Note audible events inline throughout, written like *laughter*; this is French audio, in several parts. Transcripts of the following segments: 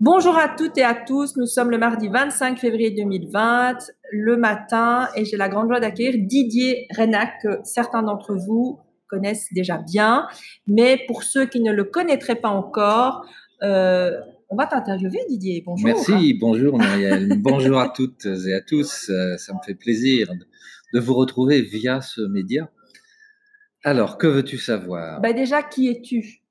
Bonjour à toutes et à tous. Nous sommes le mardi 25 février 2020, le matin, et j'ai la grande joie d'accueillir Didier Renac, que certains d'entre vous connaissent déjà bien. Mais pour ceux qui ne le connaîtraient pas encore, euh, on va t'interviewer, Didier. Bonjour. Merci. Bonjour, Muriel. *laughs* bonjour à toutes et à tous. Euh, ça me fait plaisir de vous retrouver via ce média. Alors, que veux-tu savoir? Bah Déjà, qui es-tu?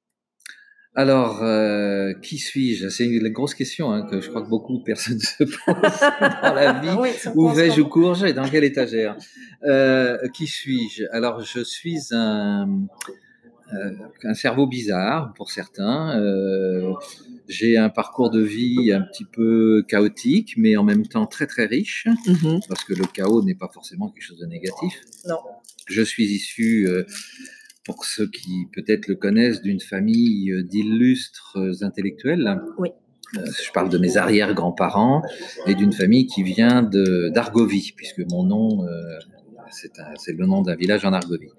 Alors, euh, qui suis-je? C'est une grosse question hein, que je crois que beaucoup de personnes *laughs* se posent dans la vie. Où vais-je ou cours et dans quelle étagère? Euh, Qui suis-je? Alors, je suis un, euh, un cerveau bizarre pour certains. J'ai un parcours de vie un petit peu chaotique, mais en même temps très très riche, mm-hmm. parce que le chaos n'est pas forcément quelque chose de négatif. Non. Je suis issu pour ceux qui peut-être le connaissent, d'une famille euh, d'illustres euh, intellectuels. Oui. Euh, je parle de mes arrière-grands-parents et d'une famille qui vient d'Argovie, puisque mon nom, c'est le nom d'un village en Argovie.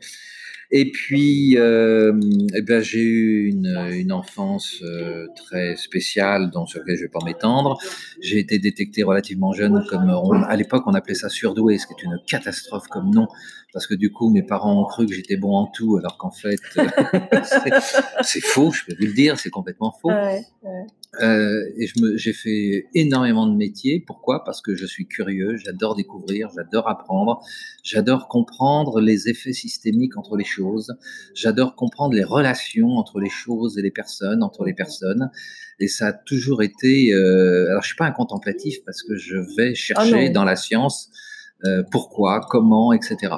Et puis, euh, eh ben, j'ai eu une, une enfance euh, très spéciale, dans sur laquelle je vais pas m'étendre. J'ai été détecté relativement jeune, comme à l'époque on appelait ça surdoué, ce qui est une catastrophe comme nom, parce que du coup mes parents ont cru que j'étais bon en tout, alors qu'en fait *laughs* c'est faux, je peux vous le dire, c'est complètement faux. Ouais, ouais. Euh, et j'ai fait énormément de métiers. Pourquoi? Parce que je suis curieux, j'adore découvrir, j'adore apprendre, j'adore comprendre les effets systémiques entre les choses, j'adore comprendre les relations entre les choses et les personnes, entre les personnes. Et ça a toujours été. Euh, alors, je suis pas un contemplatif parce que je vais chercher Ah non. dans la science euh, pourquoi, comment, etc.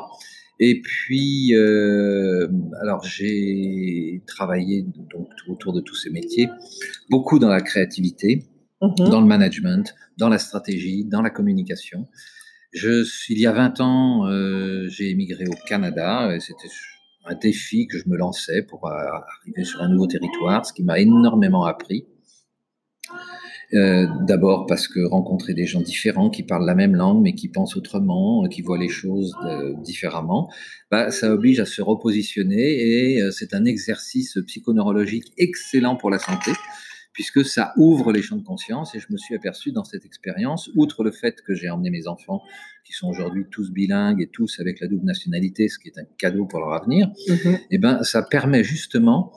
Et puis, euh, alors j'ai travaillé donc autour de tous ces métiers, beaucoup dans la créativité, Mhm. dans le management, dans la stratégie, dans la communication. Je, il y a 20 ans, euh, j'ai émigré au Canada. et C'était un défi que je me lançais pour arriver sur un nouveau territoire, ce qui m'a énormément appris. Euh, D'abord parce que rencontrer des gens différents qui parlent la même langue mais qui pensent autrement, euh, qui voient les choses euh, différemment, bah, ça oblige à se repositionner et euh, c'est un exercice psychoneurologique excellent pour la santé puisque ça ouvre les champs de conscience et je me suis aperçu dans cette expérience, outre le fait que j'ai emmené mes enfants qui sont aujourd'hui tous bilingues et tous avec la double nationalité, ce qui est un cadeau pour leur avenir, Mhm. eh ben, ça permet justement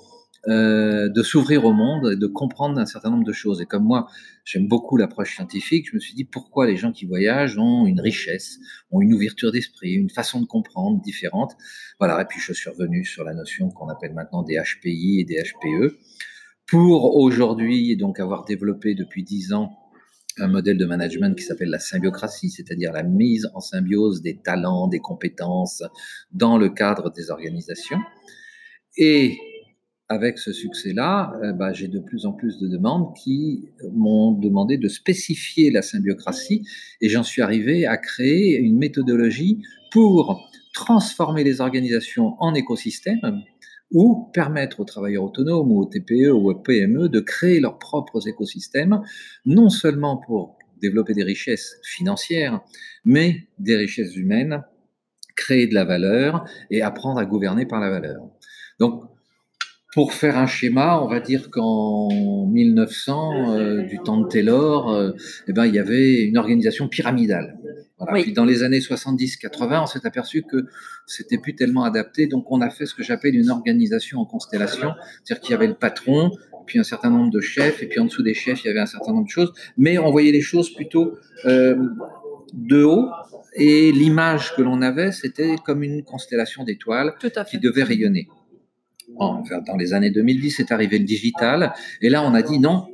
euh, de s'ouvrir au monde et de comprendre un certain nombre de choses. Et comme moi, j'aime beaucoup l'approche scientifique, je me suis dit pourquoi les gens qui voyagent ont une richesse, ont une ouverture d'esprit, une façon de comprendre différente? Voilà, et puis je suis revenu sur la notion qu'on appelle maintenant des HPI et des HPE. Pour aujourd'hui, donc avoir développé depuis dix ans un modèle de management qui s'appelle la symbiocratie, c'est-à-dire la mise en symbiose des talents, des compétences dans le cadre des organisations. Et avec ce succès-là, euh, bah, j'ai de plus en plus de demandes qui m'ont demandé de spécifier la symbiocratie et j'en suis arrivé à créer une méthodologie pour transformer les organisations en écosystèmes ou permettre aux travailleurs autonomes ou aux TPE ou aux PME de créer leurs propres écosystèmes, non seulement pour développer des richesses financières, mais des richesses humaines, créer de la valeur et apprendre à gouverner par la valeur. Donc, pour faire un schéma, on va dire qu'en 1900, euh, du temps de Taylor, euh, eh ben, il y avait une organisation pyramidale. Voilà. Oui. Puis dans les années 70-80, on s'est aperçu que c'était plus tellement adapté, donc on a fait ce que j'appelle une organisation en constellation, c'est-à-dire qu'il y avait le patron, puis un certain nombre de chefs, et puis en dessous des chefs, il y avait un certain nombre de choses, mais on voyait les choses plutôt euh, de haut, et l'image que l'on avait, c'était comme une constellation d'étoiles qui devait rayonner. Dans les années 2010, est arrivé le digital, et là, on a dit non,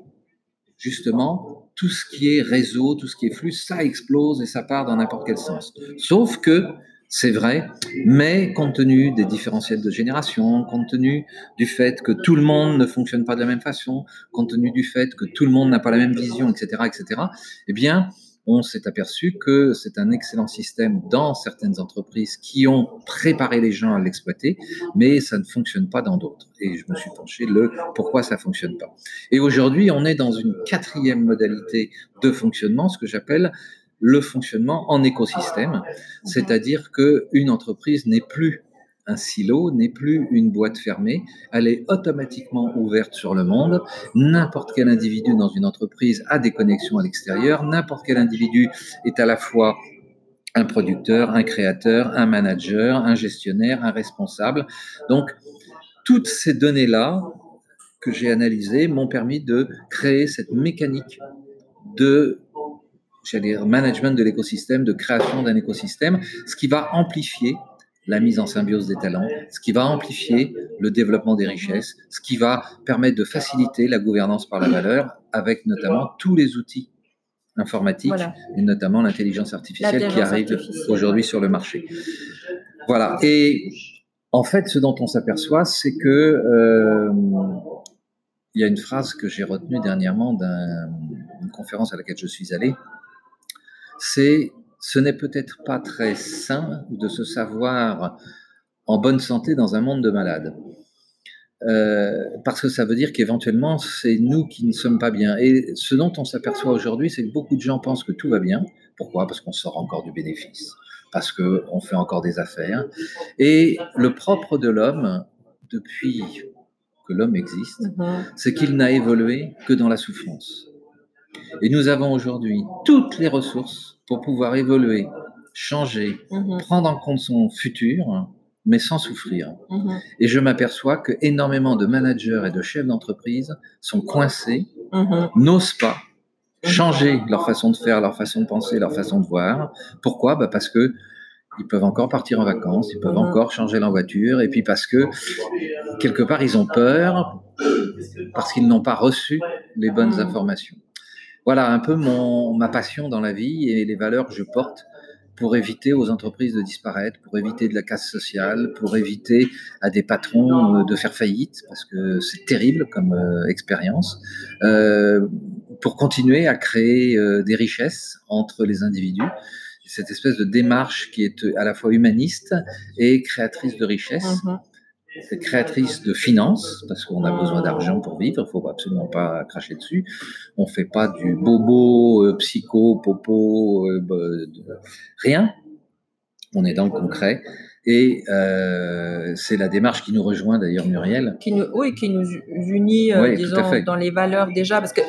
justement, tout ce qui est réseau, tout ce qui est flux, ça explose et ça part dans n'importe quel sens. Sauf que, c'est vrai, mais compte tenu des différentiels de génération, compte tenu du fait que tout le monde ne fonctionne pas de la même façon, compte tenu du fait que tout le monde n'a pas la même vision, etc., etc., eh bien, on s'est aperçu que c'est un excellent système dans certaines entreprises qui ont préparé les gens à l'exploiter, mais ça ne fonctionne pas dans d'autres. Et je me suis penché le pourquoi ça fonctionne pas. Et aujourd'hui, on est dans une quatrième modalité de fonctionnement, ce que j'appelle le fonctionnement en écosystème, c'est-à-dire que une entreprise n'est plus un silo, n'est plus une boîte fermée, elle est automatiquement ouverte sur le monde. N'importe quel individu dans une entreprise a des connexions à l'extérieur, n'importe quel individu est à la fois un producteur, un créateur, un manager, un gestionnaire, un responsable. Donc, toutes ces données-là que j'ai analysées m'ont permis de créer cette mécanique de j'allais dire, management de l'écosystème, de création d'un écosystème, ce qui va amplifier la mise en symbiose des talents, ce qui va amplifier le développement des richesses, ce qui va permettre de faciliter la gouvernance par la valeur avec notamment tous les outils informatiques et notamment l'intelligence artificielle qui arrive aujourd'hui sur le marché. Voilà. Et en fait, ce dont on s'aperçoit, c'est que euh, il y a une phrase que j'ai retenue dernièrement d'une conférence à laquelle je suis allé. C'est ce n'est peut-être pas très sain de se savoir en bonne santé dans un monde de malades. Euh, parce que ça veut dire qu'éventuellement, c'est nous qui ne sommes pas bien. Et ce dont on s'aperçoit aujourd'hui, c'est que beaucoup de gens pensent que tout va bien. Pourquoi? Parce qu'on sort encore du bénéfice, parce qu'on fait encore des affaires. Et le propre de l'homme, depuis que l'homme existe, mhm. c'est qu'il n'a évolué que dans la souffrance. Et nous avons aujourd'hui toutes les ressources pour pouvoir évoluer, changer, mhm. prendre en compte son futur, mais sans souffrir. Mhm. Et je m'aperçois que énormément de managers et de chefs d'entreprise sont coincés, mhm. n'osent pas changer leur façon de faire, leur façon de penser, leur façon de voir. Pourquoi? Bah Parce que ils peuvent encore partir en vacances, ils peuvent encore changer leur voiture, et puis parce que quelque part ils ont peur, parce qu'ils n'ont pas reçu les bonnes informations voilà un peu mon, ma passion dans la vie et les valeurs que je porte pour éviter aux entreprises de disparaître, pour éviter de la casse sociale, pour éviter à des patrons euh, de faire faillite, parce que c'est terrible comme euh, expérience, euh, pour continuer à créer euh, des richesses entre les individus. Cette espèce de démarche qui est à la fois humaniste et créatrice de richesses. Mm-hmm créatrice de finances, parce qu'on a besoin d'argent pour vivre, il faut absolument pas cracher dessus. On fait pas du bobo, euh, psycho, popo, euh, bah, rien. On est dans le concret. Et euh, c'est la démarche qui nous rejoint d'ailleurs, Muriel. Qui nous, oui, qui nous unit, disons, dans les valeurs déjà, parce que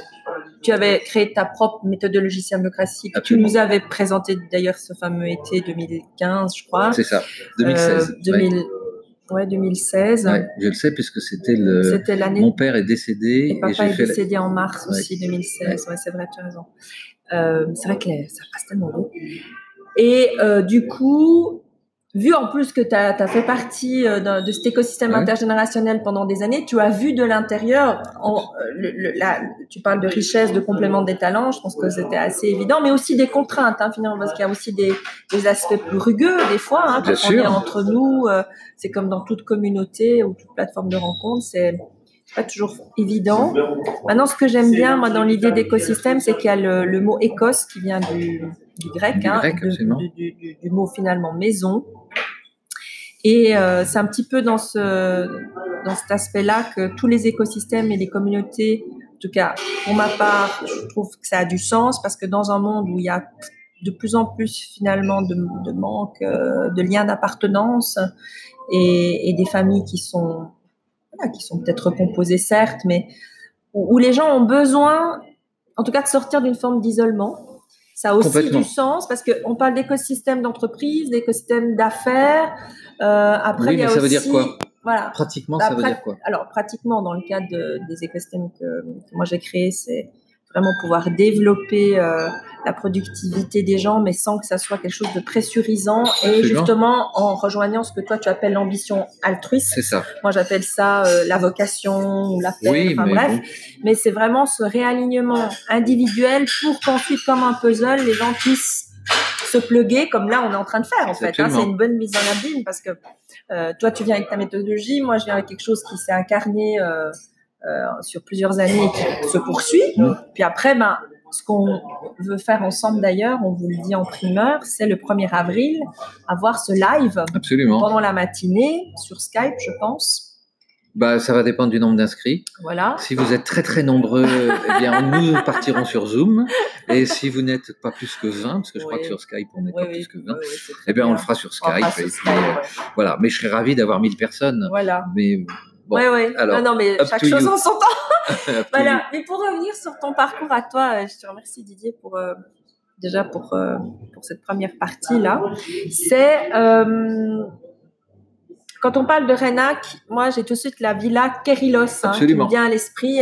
tu avais créé ta propre méthodologie symbiocratie. Tu nous avais présenté d'ailleurs ce fameux été 2015, je crois. C'est ça, 2016. 2000, Ouais, 2016. je le sais puisque c'était le. C'était l'année. Mon père est décédé. Et papa est décédé en mars aussi 2016. Ouais, c'est vrai, tu as raison. Euh, c'est vrai que ça passe tellement vite. Et euh, du coup, vu en plus que tu as, fait partie euh, de, cet écosystème intergénérationnel pendant des années, tu as vu de l'intérieur, euh, tu parles de richesse, de complément des talents, je pense que c'était assez évident, mais aussi des contraintes, hein, finalement, parce qu'il y a aussi des, aspects plus rugueux des fois, hein, quand on est entre nous, euh, c'est comme dans toute communauté ou toute plateforme de rencontre, c'est pas toujours évident. Maintenant, ce que j'aime bien, moi, dans l'idée d'écosystème, c'est qu'il y a le, mot écos qui vient du, grec, hein, du, mot finalement maison. Et euh, c'est un petit peu dans ce dans cet aspect-là que tous les écosystèmes et les communautés, en tout cas pour ma part, je trouve que ça a du sens parce que dans un monde où il y a de plus en plus finalement de, de manque euh, de liens d'appartenance et, et, des familles qui sont voilà, qui sont peut-être recomposées certes, mais où, où les gens ont besoin, en tout cas, de sortir d'une forme d'isolement ça a aussi du sens parce qu'on parle d'écosystème d'entreprise, d'écosystème d'affaires. Euh, après, il y a ça veut dire quoi? Voilà. Pratiquement, ça veut dire quoi? Alors, pratiquement, dans le cadre des écosystèmes que, que moi j'ai créés, c'est vraiment pouvoir développer euh, la productivité des gens, mais sans que ça soit quelque chose de pressurisant et justement en rejoignant ce que toi tu appelles l'ambition altruiste. C'est ça. Moi j'appelle ça euh, la vocation ou la paix, enfin bref. Mais c'est vraiment ce réalignement individuel pour qu'ensuite, comme un puzzle, les gens puissent se pluguer comme là on est en train de faire en fait. Hein, c'est une bonne mise en abîme parce que euh, toi tu viens avec ta méthodologie, moi je viens avec quelque chose qui s'est incarné. Euh, euh, sur plusieurs années qui se poursuit. Puis après, ben, ce qu'on veut faire ensemble d'ailleurs, on vous le dit en primeur, c'est le 1er avril, avoir ce live Absolument. pendant la matinée sur Skype, je pense. bah, ça va dépendre du nombre d'inscrits. Voilà. Si vous êtes très très nombreux, *laughs* eh bien, nous partirons sur Zoom. Et si vous n'êtes pas plus que 20, parce que je crois que sur Skype, on n'est Oui, pas oui. plus que 20, Oui, oui, c'est très eh bien, on le fera sur Skype. fera sur et puis, Skype, euh, ouais. voilà. Mais je serais ravi d'avoir 1000 personnes. Voilà. Mais bon, ouais, ouais. alors, non, non, mais chaque chose you. en son temps. *laughs* Voilà. Mais pour revenir sur ton parcours à toi, euh, je te remercie Didier pour euh, déjà pour euh, pour cette première partie là. C'est euh, quand on parle de Renac, moi j'ai tout de suite la villa Kerilos hein, qui me vient à l'esprit.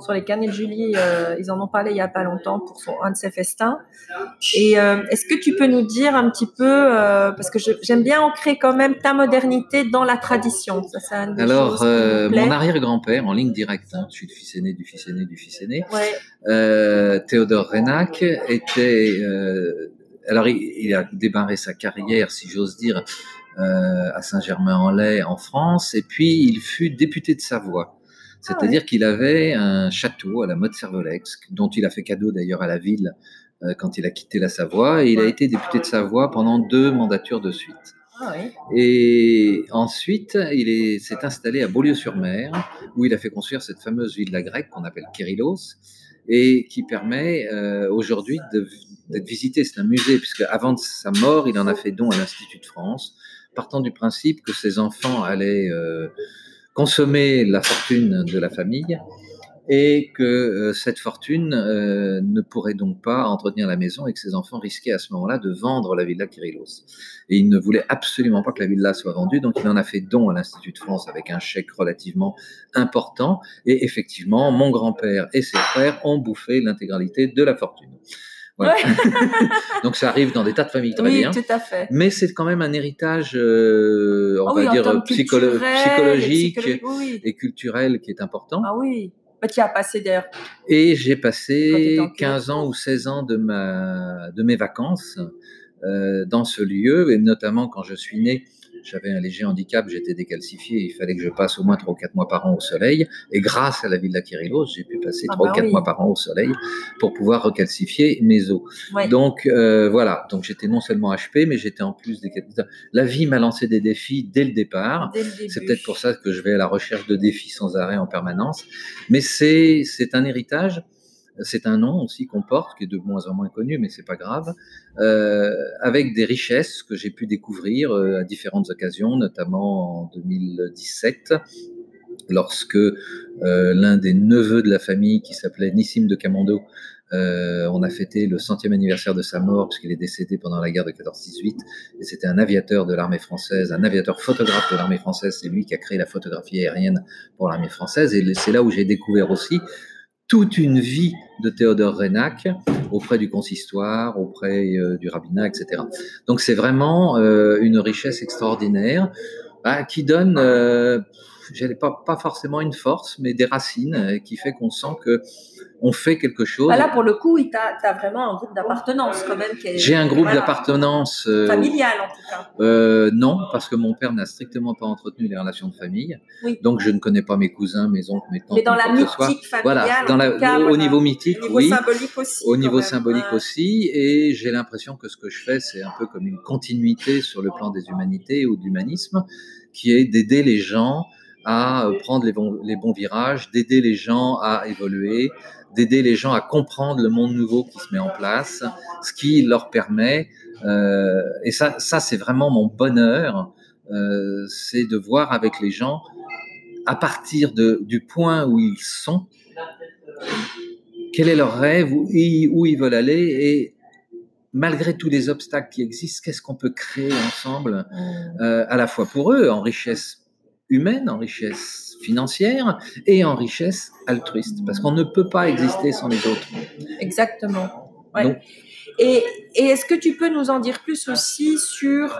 Sur les canets de Julie, euh, ils en ont parlé il y a pas longtemps pour son un de ses festins. Et euh, est-ce que tu peux nous dire un petit peu, euh, parce que j'aime bien ancrer quand même ta modernité dans la tradition. Ça, Alors, euh, mon arrière-grand-père, en ligne directe, hein, je suis le fils aîné du fils aîné du fils aîné, Ouais. Théodore Renac était. alors, il, il a démarré sa carrière, si j'ose dire, euh, à Saint-Germain-en-Laye, en France, et puis il fut député de Savoie. C'est-à-dire qu'il avait un château à la mode Servolex, dont il a fait cadeau d'ailleurs à la ville euh, quand il a quitté la Savoie, et il a été député de Savoie pendant deux mandatures de suite. Ah. Et ensuite, il est- s'est installé à Beaulieu-sur-Mer, où il a fait construire cette fameuse villa grecque qu'on appelle Kyrillos, et qui permet euh, aujourd'hui d'être visité. C'est un musée, puisque avant de sa mort, il en a fait don à l'Institut de France, partant du principe que ses enfants allaient euh, consommer la fortune de la famille et que euh, cette fortune euh, ne pourrait donc pas entretenir la maison et que ses enfants risquaient à ce moment-là de vendre la villa Kyrillos. Et il ne voulait absolument pas que la villa soit vendue, donc il en a fait don à l'Institut de France avec un chèque relativement important. Et effectivement, mon grand-père et ses frères ont bouffé l'intégralité de la fortune. *laughs* Donc ça arrive dans des tas de familles très Oui, bien. tout à fait. Mais c'est quand même un héritage, euh, on Ah va oui, dire, psycholo- et psychologique oui, et culturel qui est important. Ah oui. Bah, tu as passé d'ailleurs. Et j'ai passé t'étais en 15 ans ou 16 ans de, ma, de mes vacances euh, dans ce lieu, et notamment quand je suis né, j'avais un léger handicap, j'étais décalcifié, il fallait que je passe au moins 3 ou 4 mois par an au soleil, et grâce à la ville d'Aquirilos, j'ai pu passer Ah 3 bah ou 4 oui. mois par an au soleil pour pouvoir recalcifier mes os. Ouais. Donc euh, voilà, donc j'étais non seulement HP, mais j'étais en plus décalcifié. La vie m'a lancé des défis dès le départ. C'est peut-être pour ça que je vais à la recherche de défis sans arrêt en permanence. Mais c'est c'est un héritage, c'est un nom aussi qu'on porte, qui est de moins en moins connu, mais c'est pas grave, euh, avec des richesses que j'ai pu découvrir euh, à différentes occasions, notamment en 2017 lorsque euh, l'un des neveux de la famille, qui s'appelait Nissim de Camando, on a fêté le centième anniversaire de sa mort, puisqu'il est décédé pendant la guerre de 14-18, et c'était un aviateur de l'armée française, un aviateur photographe de l'armée française, c'est lui qui a créé la photographie aérienne pour l'armée française, et c'est là où j'ai découvert aussi toute une vie de Théodore Renac auprès du consistoire, auprès euh, du rabbinat, etc. Donc c'est vraiment euh, une richesse extraordinaire bah, qui donne, euh, j'allais pas, pas forcément une force, mais des racines euh, qui fait qu'on sent que on fait quelque chose. Bah là, pour le coup, tu as, vraiment un groupe d'appartenance quand même. J'ai un groupe voilà, d'appartenance. euh, Familial en tout cas. euh, non, parce que mon père n'a strictement pas entretenu les relations de famille. Oui. Donc je ne connais pas mes cousins, mes oncles, mes tantes. Mais dans la mythique familiale, Voilà, dans en la, tout cas, au voilà. niveau mythique, Au niveau oui. symbolique aussi. Au niveau même. symbolique Ouais. aussi, et j'ai l'impression que ce que je fais, c'est un peu comme une continuité sur le plan des humanités ou de l'humanisme, qui est d'aider les gens à euh, prendre les bons, les bons virages, d'aider les gens à évoluer, d'aider les gens à comprendre le monde nouveau qui se met en place, ce qui leur permet, euh, et ça, ça c'est vraiment mon bonheur, euh, c'est de voir avec les gens, à partir de, du point où ils sont, quel est leur rêve, où, ils- où ils veulent aller, et malgré tous les obstacles qui existent, qu'est-ce qu'on peut créer ensemble, Mm. euh, à la fois pour eux, en richesse humaine, en richesse financière et en richesse altruiste, parce qu'on ne peut pas exister sans les autres. Exactement. Ouais. Donc- et et est-ce que tu peux nous en dire plus aussi sur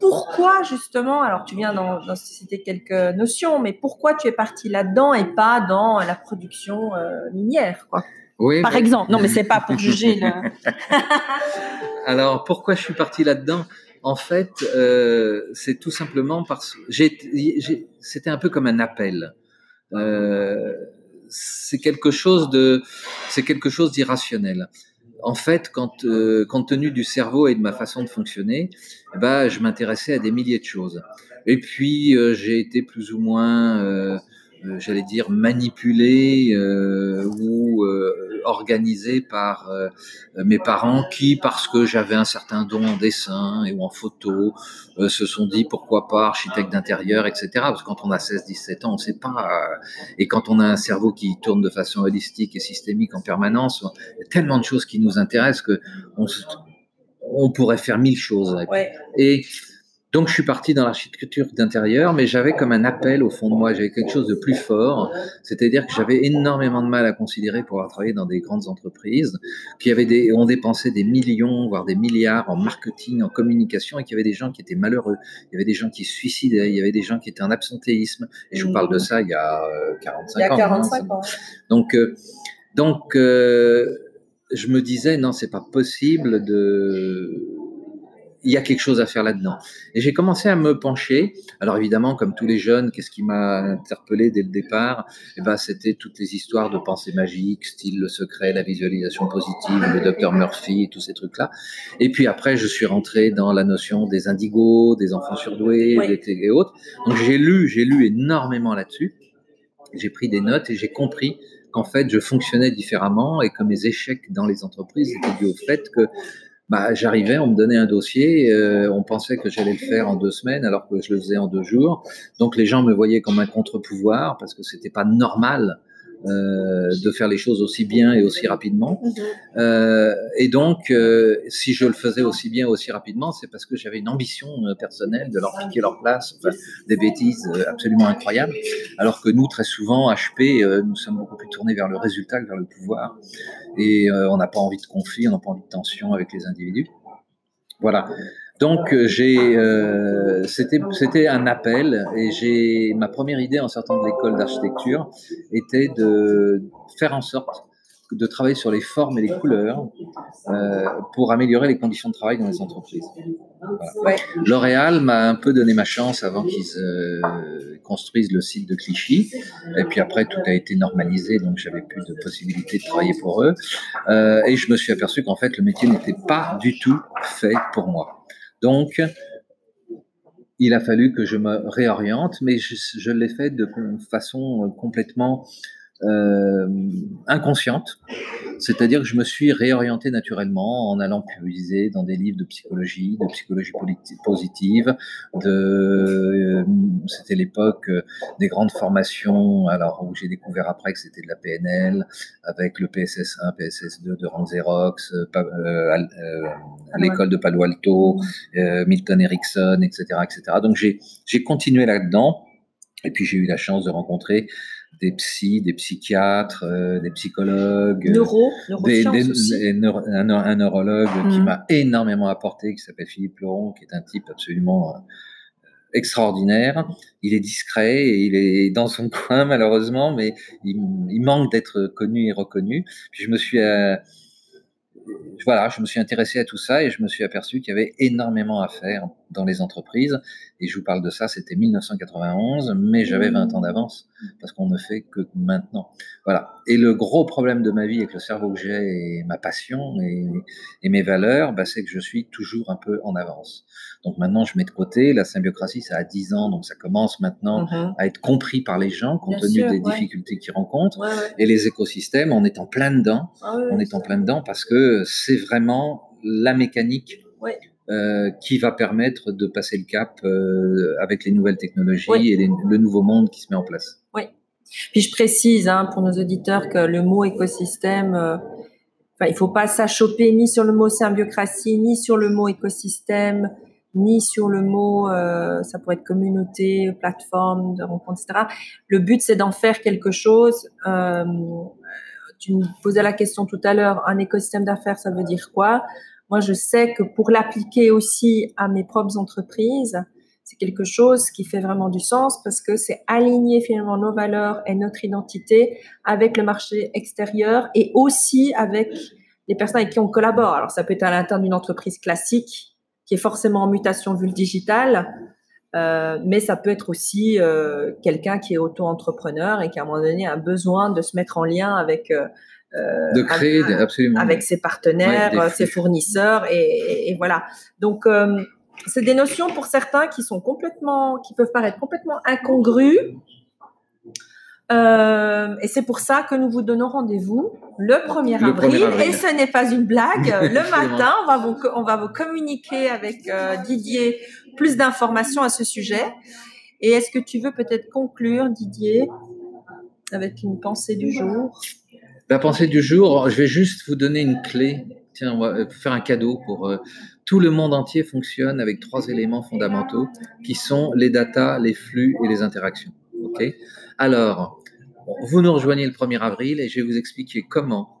pourquoi justement, alors tu viens d'en citer quelques notions, mais pourquoi tu es parti là-dedans et pas dans la production euh, minière, quoi? Oui, Par exemple. Non, mais c'est pas pour *laughs* juger. le- Alors, pourquoi je suis parti là-dedans? En fait, euh, c'est tout simplement parce que c'était un peu comme un appel. Euh, c'est quelque chose d'irrationnel. en fait, euh, compte tenu du cerveau et de ma façon de fonctionner, bah, je m'intéressais à des milliers de choses. Et puis, j'ai été plus ou moins, j'allais dire, manipulé ou organisé par mes parents qui, parce que j'avais un certain don en dessin et ou en photo, se sont dit pourquoi pas architecte d'intérieur, etc. Parce que quand on a 16-17 ans, on ne sait pas. et quand on a un cerveau qui tourne de façon holistique et systémique en permanence, il y a tellement de choses qui nous intéressent que on, on pourrait faire mille choses. Ouais. Et donc, je suis parti dans l'architecture d'intérieur, mais j'avais comme un appel au fond de moi, j'avais quelque chose de plus fort, c'est-à-dire que j'avais énormément de mal à considérer pour avoir travaillé dans des grandes entreprises qui avaient des, ont dépensé des millions, voire des milliards en marketing, en communication, et qu'il y avait des gens qui étaient malheureux, il y avait des gens qui se suicidaient, il y avait des gens qui étaient en absentéisme. Et je vous parle de ça il y a 45 ans. Il y a 45 ans. ans. Donc, euh, donc, euh, je me disais non, c'est pas possible de il y a quelque chose à faire là-dedans. Et j'ai commencé à me pencher. Alors évidemment, comme tous les jeunes, qu'est-ce qui m'a interpellé dès le départ? Eh ben, c'était toutes les histoires de pensée magique, style le secret, la visualisation positive, le docteur Murphy, tous ces trucs-là. Et puis après, je suis rentré dans la notion des indigos, des enfants surdoués, oui. et autres. Donc j'ai lu, j'ai lu énormément là-dessus. J'ai pris des notes et j'ai compris qu'en fait, je fonctionnais différemment et que mes échecs dans les entreprises étaient dus au fait que bah, j'arrivais, on me donnait un dossier, euh, on pensait que j'allais le faire en deux semaines alors que je le faisais en deux jours. Donc les gens me voyaient comme un contre-pouvoir parce que c'était pas normal de faire les choses aussi bien et aussi rapidement. Mhm. Euh, et donc, euh, si je le faisais aussi bien, aussi rapidement, c'est parce que j'avais une ambition euh, personnelle de leur piquer leur place, enfin, des bêtises euh, absolument incroyables. Alors que nous, très souvent, HP, nous sommes beaucoup plus tournés vers le résultat que vers le pouvoir. Et on n'a pas envie de conflit, on n'a pas envie de tension avec les individus. Voilà. Donc euh, j'ai, euh, c'était c'était un appel et j'ai ma première idée en sortant de l'école d'architecture était de faire en sorte de travailler sur les formes et les couleurs euh, pour améliorer les conditions de travail dans les entreprises. Voilà. L'Oréal m'a un peu donné ma chance avant qu'ils euh, construisent le site de Clichy. Et puis après, tout a été normalisé, donc j'avais plus de possibilité de travailler pour eux. Euh, et je me suis aperçu qu'en fait, le métier n'était pas du tout fait pour moi. Donc, il a fallu que je me réoriente, mais je, l'ai fait de façon complètement euh, inconsciente, c'est-à-dire que je me suis réorienté naturellement en allant puiser dans des livres de psychologie, de psychologie positive, de euh, c'était l'époque des grandes formations, alors où j'ai découvert après que c'était de la PNL avec le PSS1, PSS2 de Rand Xerox, euh, euh, l'école de Palo Alto, euh, Milton Erickson, etc., etc. Donc j'ai j'ai continué là-dedans. Et puis j'ai eu la chance de rencontrer des psys, des psychiatres, euh, des psychologues, Neuro, des, des, des neuro, un, un, neurologue mmh. qui m'a énormément apporté, qui s'appelle Philippe Laurent, qui est un type absolument euh, extraordinaire. Il est discret et il est dans son *laughs* coin malheureusement, mais il, il manque d'être connu et reconnu. Puis je me suis euh, voilà, je me suis intéressé à tout ça et je me suis aperçu qu'il y avait énormément à faire dans les entreprises. Et je vous parle de ça, c'était 1991, mais j'avais 20 ans d'avance parce qu'on ne fait que maintenant. Voilà. Et le gros problème de ma vie avec le cerveau que j'ai et ma passion et, et mes valeurs, bah, c'est que je suis toujours un peu en avance. Donc maintenant, je mets de côté. La symbiocratie, ça a 10 ans, donc ça commence maintenant Mhm. à être compris par les gens compte Bien tenu sûr, des ouais. difficultés qu'ils rencontrent. Ouais, ouais. Et les écosystèmes, on est en plein dedans. Ah On est en plein dedans parce que c'est vraiment la mécanique. Euh, qui va permettre de passer le cap euh, avec les nouvelles technologies et les- le nouveau monde qui se met en place. Puis je précise hein, pour nos auditeurs que le mot écosystème, euh, il faut pas s'achoper ni sur le mot symbiocratie, ni sur le mot écosystème, ni sur le mot, ça pourrait être communauté, plateforme de rencontre, etc. Le but, c'est d'en faire quelque chose. Tu me posais la question tout à l'heure, un écosystème d'affaires, ça veut dire quoi? Moi, je sais que pour l'appliquer aussi à mes propres entreprises, c'est quelque chose qui fait vraiment du sens parce que c'est aligner finalement nos valeurs et notre identité avec le marché extérieur et aussi avec les personnes avec qui on collabore. Alors, ça peut être à l'intérieur d'une entreprise classique qui est forcément en mutation vu le digital, euh, mais ça peut être aussi euh, quelqu'un qui est auto-entrepreneur et qui à un moment donné a besoin de se mettre en lien avec euh, de créer, avec, absolument. avec ses partenaires, Ouais, ses fournisseurs, et, voilà. Donc, euh, c'est des notions pour certains qui sont complètement, qui peuvent paraître complètement incongrues. Euh, et c'est pour ça que nous vous donnons rendez-vous le 1er Le avril. 1er avril. Et ce n'est pas une blague. *laughs* Le matin, on va vous, on va vous communiquer avec euh, Didier plus d'informations à ce sujet. Et est-ce que tu veux peut-être conclure, Didier, avec une pensée du jour? La pensée du jour, je vais juste vous donner une clé. Tiens, euh, faire un cadeau pour euh, tout le monde entier fonctionne avec trois éléments fondamentaux qui sont les datas, les flux et les interactions. Ok? Alors, vous nous rejoignez le 1er avril et je vais vous expliquer comment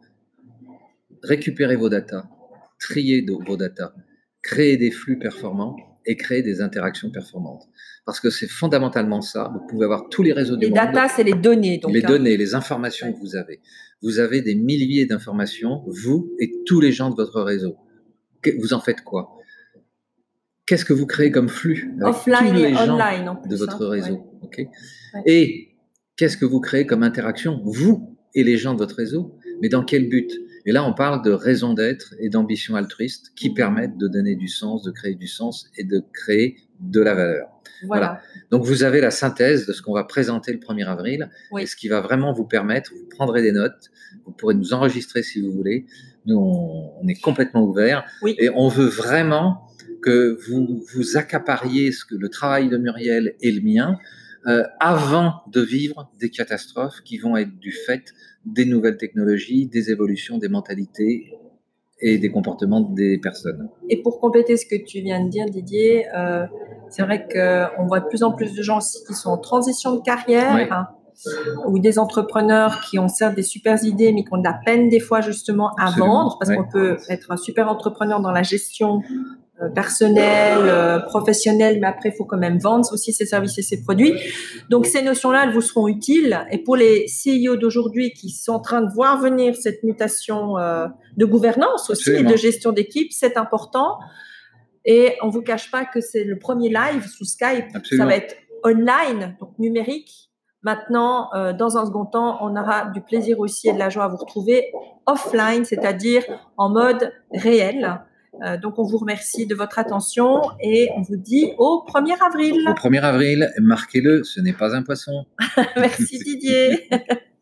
récupérer vos datas, trier vos datas, créer des flux performants et créer des interactions performantes. Parce que c'est fondamentalement ça. Vous pouvez avoir tous les réseaux du Les monde datas, c'est les données. Donc, les hein. données, les informations que vous avez. Vous avez des milliers d'informations, vous et tous les gens de votre réseau. Vous en faites quoi? Qu'est-ce que vous créez comme flux avec offline tous les et gens online en plus. de votre hein. réseau Ouais. ok? Ouais. Et qu'est-ce que vous créez comme interaction, vous et les gens de votre réseau? Mais dans quel but? Et là, on parle de raison d'être et d'ambition altruiste qui permettent de donner du sens, de créer du sens et de créer de la valeur. Voilà. Donc, vous avez la synthèse de ce qu'on va présenter le 1er avril, Oui. et ce qui va vraiment vous permettre, vous prendrez des notes, vous pourrez nous enregistrer si vous voulez. Nous, on, on est complètement ouvert Oui. et on veut vraiment que vous vous accapariez ce que le travail de Muriel et le mien euh, avant de vivre des catastrophes qui vont être du fait des nouvelles technologies, des évolutions des mentalités et des comportements des personnes. Et pour compléter ce que tu viens de dire, Didier, euh, c'est vrai qu'on voit de plus en plus de gens aussi qui sont en transition de carrière. Oui. hein, ou des entrepreneurs qui ont certes des super idées, mais qui ont de la peine des fois justement à Absolument, vendre, parce qu'on peut être un super entrepreneur dans la gestion euh, personnelle, euh, professionnelle, mais après il faut quand même vendre aussi ses services et ses produits. Donc ces notions-là, elles vous seront utiles. Et pour les CEO d'aujourd'hui qui sont en train de voir venir cette mutation euh, de gouvernance aussi Absolument. et de gestion d'équipe, c'est important. Et on vous cache pas que c'est le premier live sous Skype. Absolument. Ça va être online, donc numérique. Maintenant, euh, dans un second temps, on aura du plaisir aussi et de la joie à vous retrouver offline, c'est-à-dire en mode réel. Euh, donc, on vous remercie de votre attention et on vous dit au 1er avril. Au 1er avril, marquez-le, ce n'est pas un poisson. *laughs* Merci Didier. *laughs*